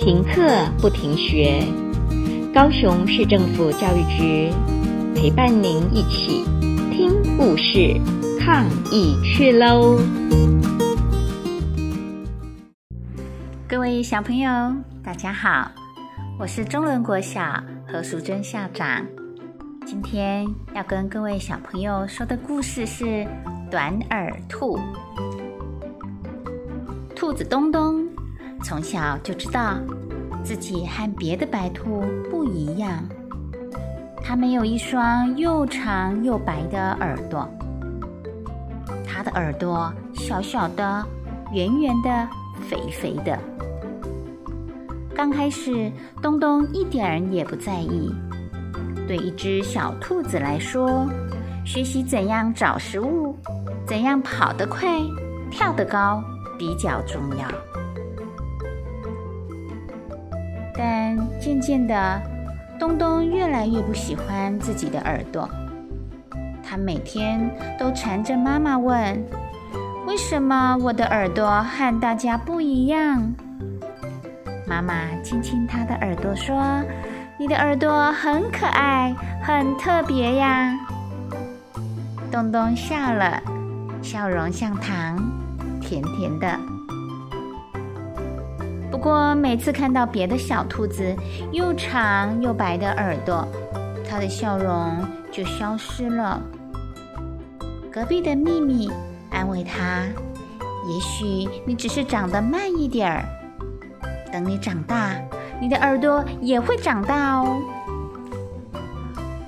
停课不停学，高雄市政府教育局陪伴您一起听故事、抗疫去喽！各位小朋友，大家好，我是中仑国小何淑珍校长。今天要跟各位小朋友说的故事是《短耳兔》。兔子东东从小就知道自己和别的白兔不一样，它没有一双又长又白的耳朵，它的耳朵小小的、圆圆的、肥肥的。刚开始，东东一点儿也不在意。对一只小兔子来说，学习怎样找食物，怎样跑得快、跳得高。比较重要，但渐渐的，东东越来越不喜欢自己的耳朵。他每天都缠着妈妈问：“为什么我的耳朵和大家不一样？”妈妈亲亲他的耳朵说：“你的耳朵很可爱，很特别呀。”东东笑了，笑容像糖。甜甜的。不过每次看到别的小兔子又长又白的耳朵，它的笑容就消失了。隔壁的秘密安慰它：“也许你只是长得慢一点儿，等你长大，你的耳朵也会长大哦。”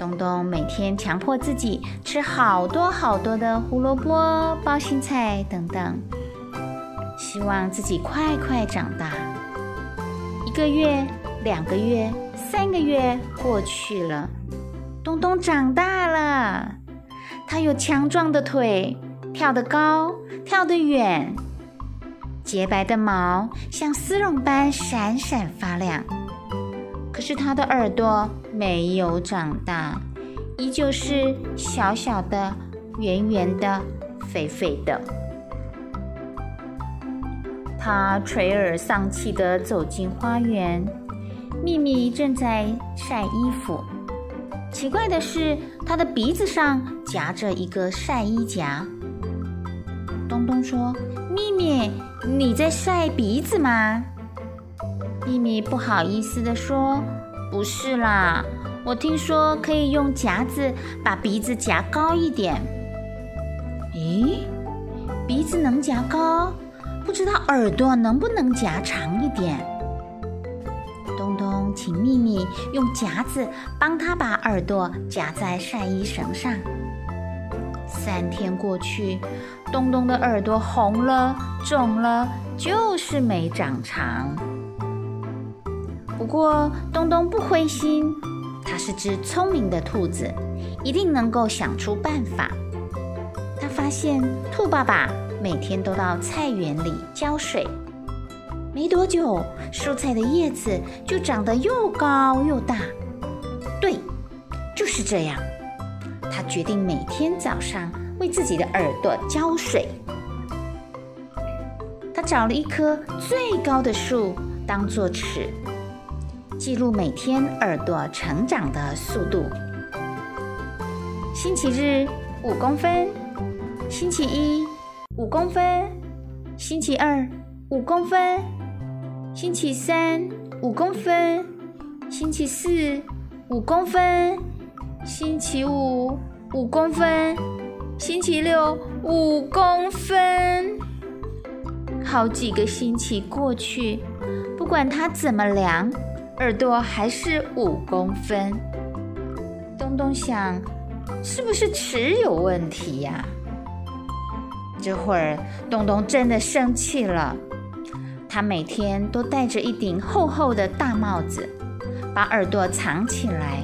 东东每天强迫自己吃好多好多的胡萝卜、包心菜等等。希望自己快快长大。一个月、两个月、三个月过去了，东东长大了。他有强壮的腿，跳得高，跳得远。洁白的毛像丝绒般闪闪发亮。可是他的耳朵没有长大，依旧是小小的、圆圆的、肥肥的。他垂耳丧气地走进花园，秘密正在晒衣服。奇怪的是，他的鼻子上夹着一个晒衣夹。东东说：“秘密，你在晒鼻子吗？”秘密不好意思地说：“不是啦，我听说可以用夹子把鼻子夹高一点。”咦，鼻子能夹高？不知道耳朵能不能夹长一点？东东请秘密用夹子帮他把耳朵夹在晒衣绳上。三天过去，东东的耳朵红了、肿了，就是没长长。不过东东不灰心，他是只聪明的兔子，一定能够想出办法。他发现兔爸爸。每天都到菜园里浇水，没多久，蔬菜的叶子就长得又高又大。对，就是这样。他决定每天早上为自己的耳朵浇水。他找了一棵最高的树当做尺，记录每天耳朵成长的速度。星期日五公分，星期一。五公分，星期二五公分，星期三五公分，星期四五公分，星期五五公分，星期六五公分。好几个星期过去，不管他怎么量，耳朵还是五公分。东东想，是不是尺有问题呀？这会儿，东东真的生气了。他每天都戴着一顶厚厚的大帽子，把耳朵藏起来，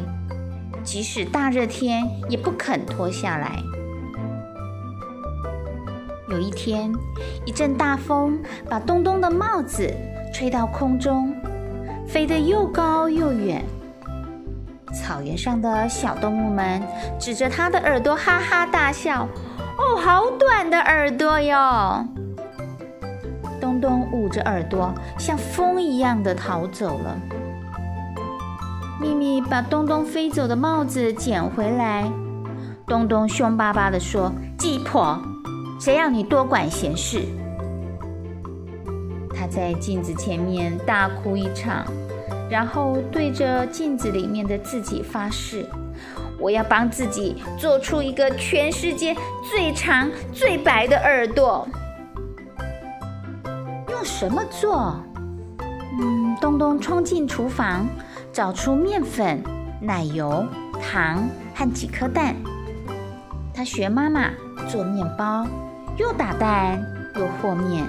即使大热天也不肯脱下来。有一天，一阵大风把东东的帽子吹到空中，飞得又高又远。草原上的小动物们指着他的耳朵哈哈大笑。哦，好短的耳朵哟！东东捂着耳朵，像风一样的逃走了。秘密把东东飞走的帽子捡回来，东东凶巴巴地说：“鸡婆，谁让你多管闲事？”他在镜子前面大哭一场，然后对着镜子里面的自己发誓：“我要帮自己做出一个全世界最长、最白的耳朵。”用什么做？嗯，东东冲进厨房，找出面粉、奶油、糖和几颗蛋。他学妈妈做面包，又打蛋又和面。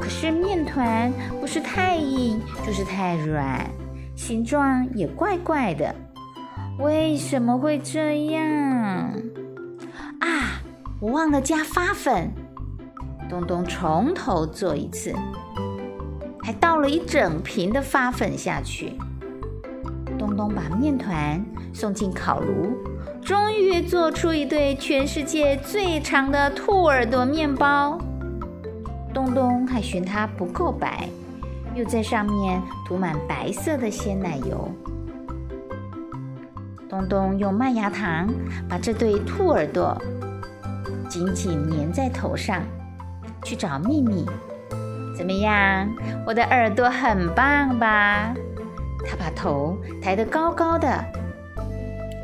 可是面团不是太硬，就是太软，形状也怪怪的。为什么会这样？啊，我忘了加发粉。东东从头做一次，还倒了一整瓶的发粉下去。东东把面团送进烤炉，终于做出一对全世界最长的兔耳朵面包。东东还嫌它不够白，又在上面涂满白色的鲜奶油。东东用麦芽糖把这对兔耳朵紧紧粘在头上，去找秘密。怎么样？我的耳朵很棒吧？他把头抬得高高的，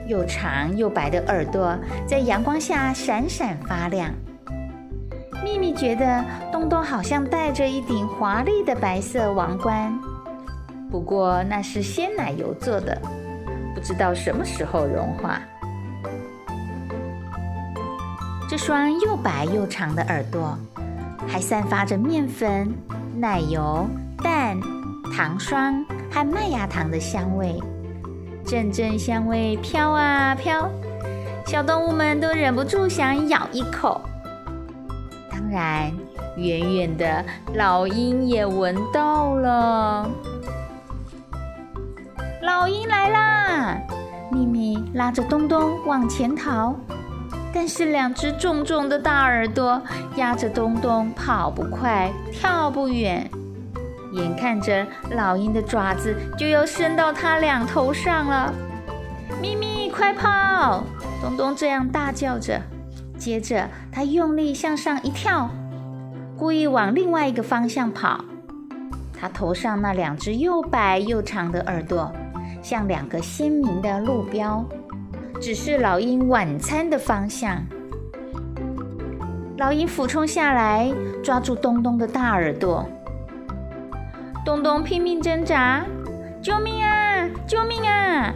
又长又白的耳朵在阳光下闪闪发亮。秘密觉得东东好像戴着一顶华丽的白色王冠，不过那是鲜奶油做的，不知道什么时候融化。这双又白又长的耳朵，还散发着面粉、奶油、蛋、糖霜和麦芽糖的香味，阵阵香味飘啊飘，小动物们都忍不住想咬一口。当然，远远的老鹰也闻到了。老鹰来啦！咪咪拉着东东往前逃，但是两只重重的大耳朵压着东东，跑不快，跳不远。眼看着老鹰的爪子就要伸到他俩头上了，咪咪快跑！东东这样大叫着。接着，他用力向上一跳，故意往另外一个方向跑。他头上那两只又白又长的耳朵，像两个鲜明的路标，指示老鹰晚餐的方向。老鹰俯冲下来，抓住东东的大耳朵。东东拼命挣扎：“救命啊！救命啊！”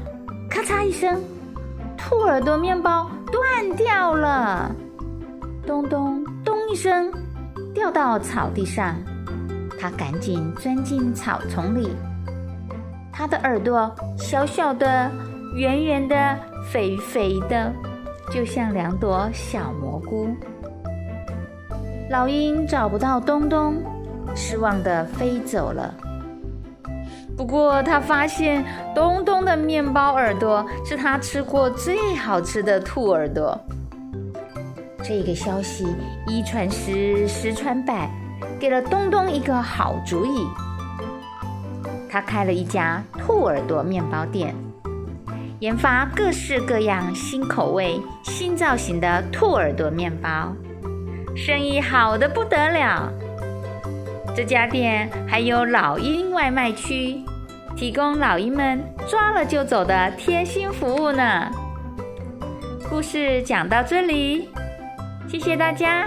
咔嚓一声，兔耳朵面包断掉了，东东咚一声掉到草地上，他赶紧钻进草丛里。它的耳朵小小的、圆圆的、肥肥的，就像两朵小蘑菇。老鹰找不到东东，失望的飞走了。不过，他发现东东的面包耳朵是他吃过最好吃的兔耳朵。这个消息一传十，十传百，给了东东一个好主意。他开了一家兔耳朵面包店，研发各式各样新口味、新造型的兔耳朵面包，生意好的不得了。这家店还有老鹰外卖区，提供老鹰们抓了就走的贴心服务呢。故事讲到这里，谢谢大家。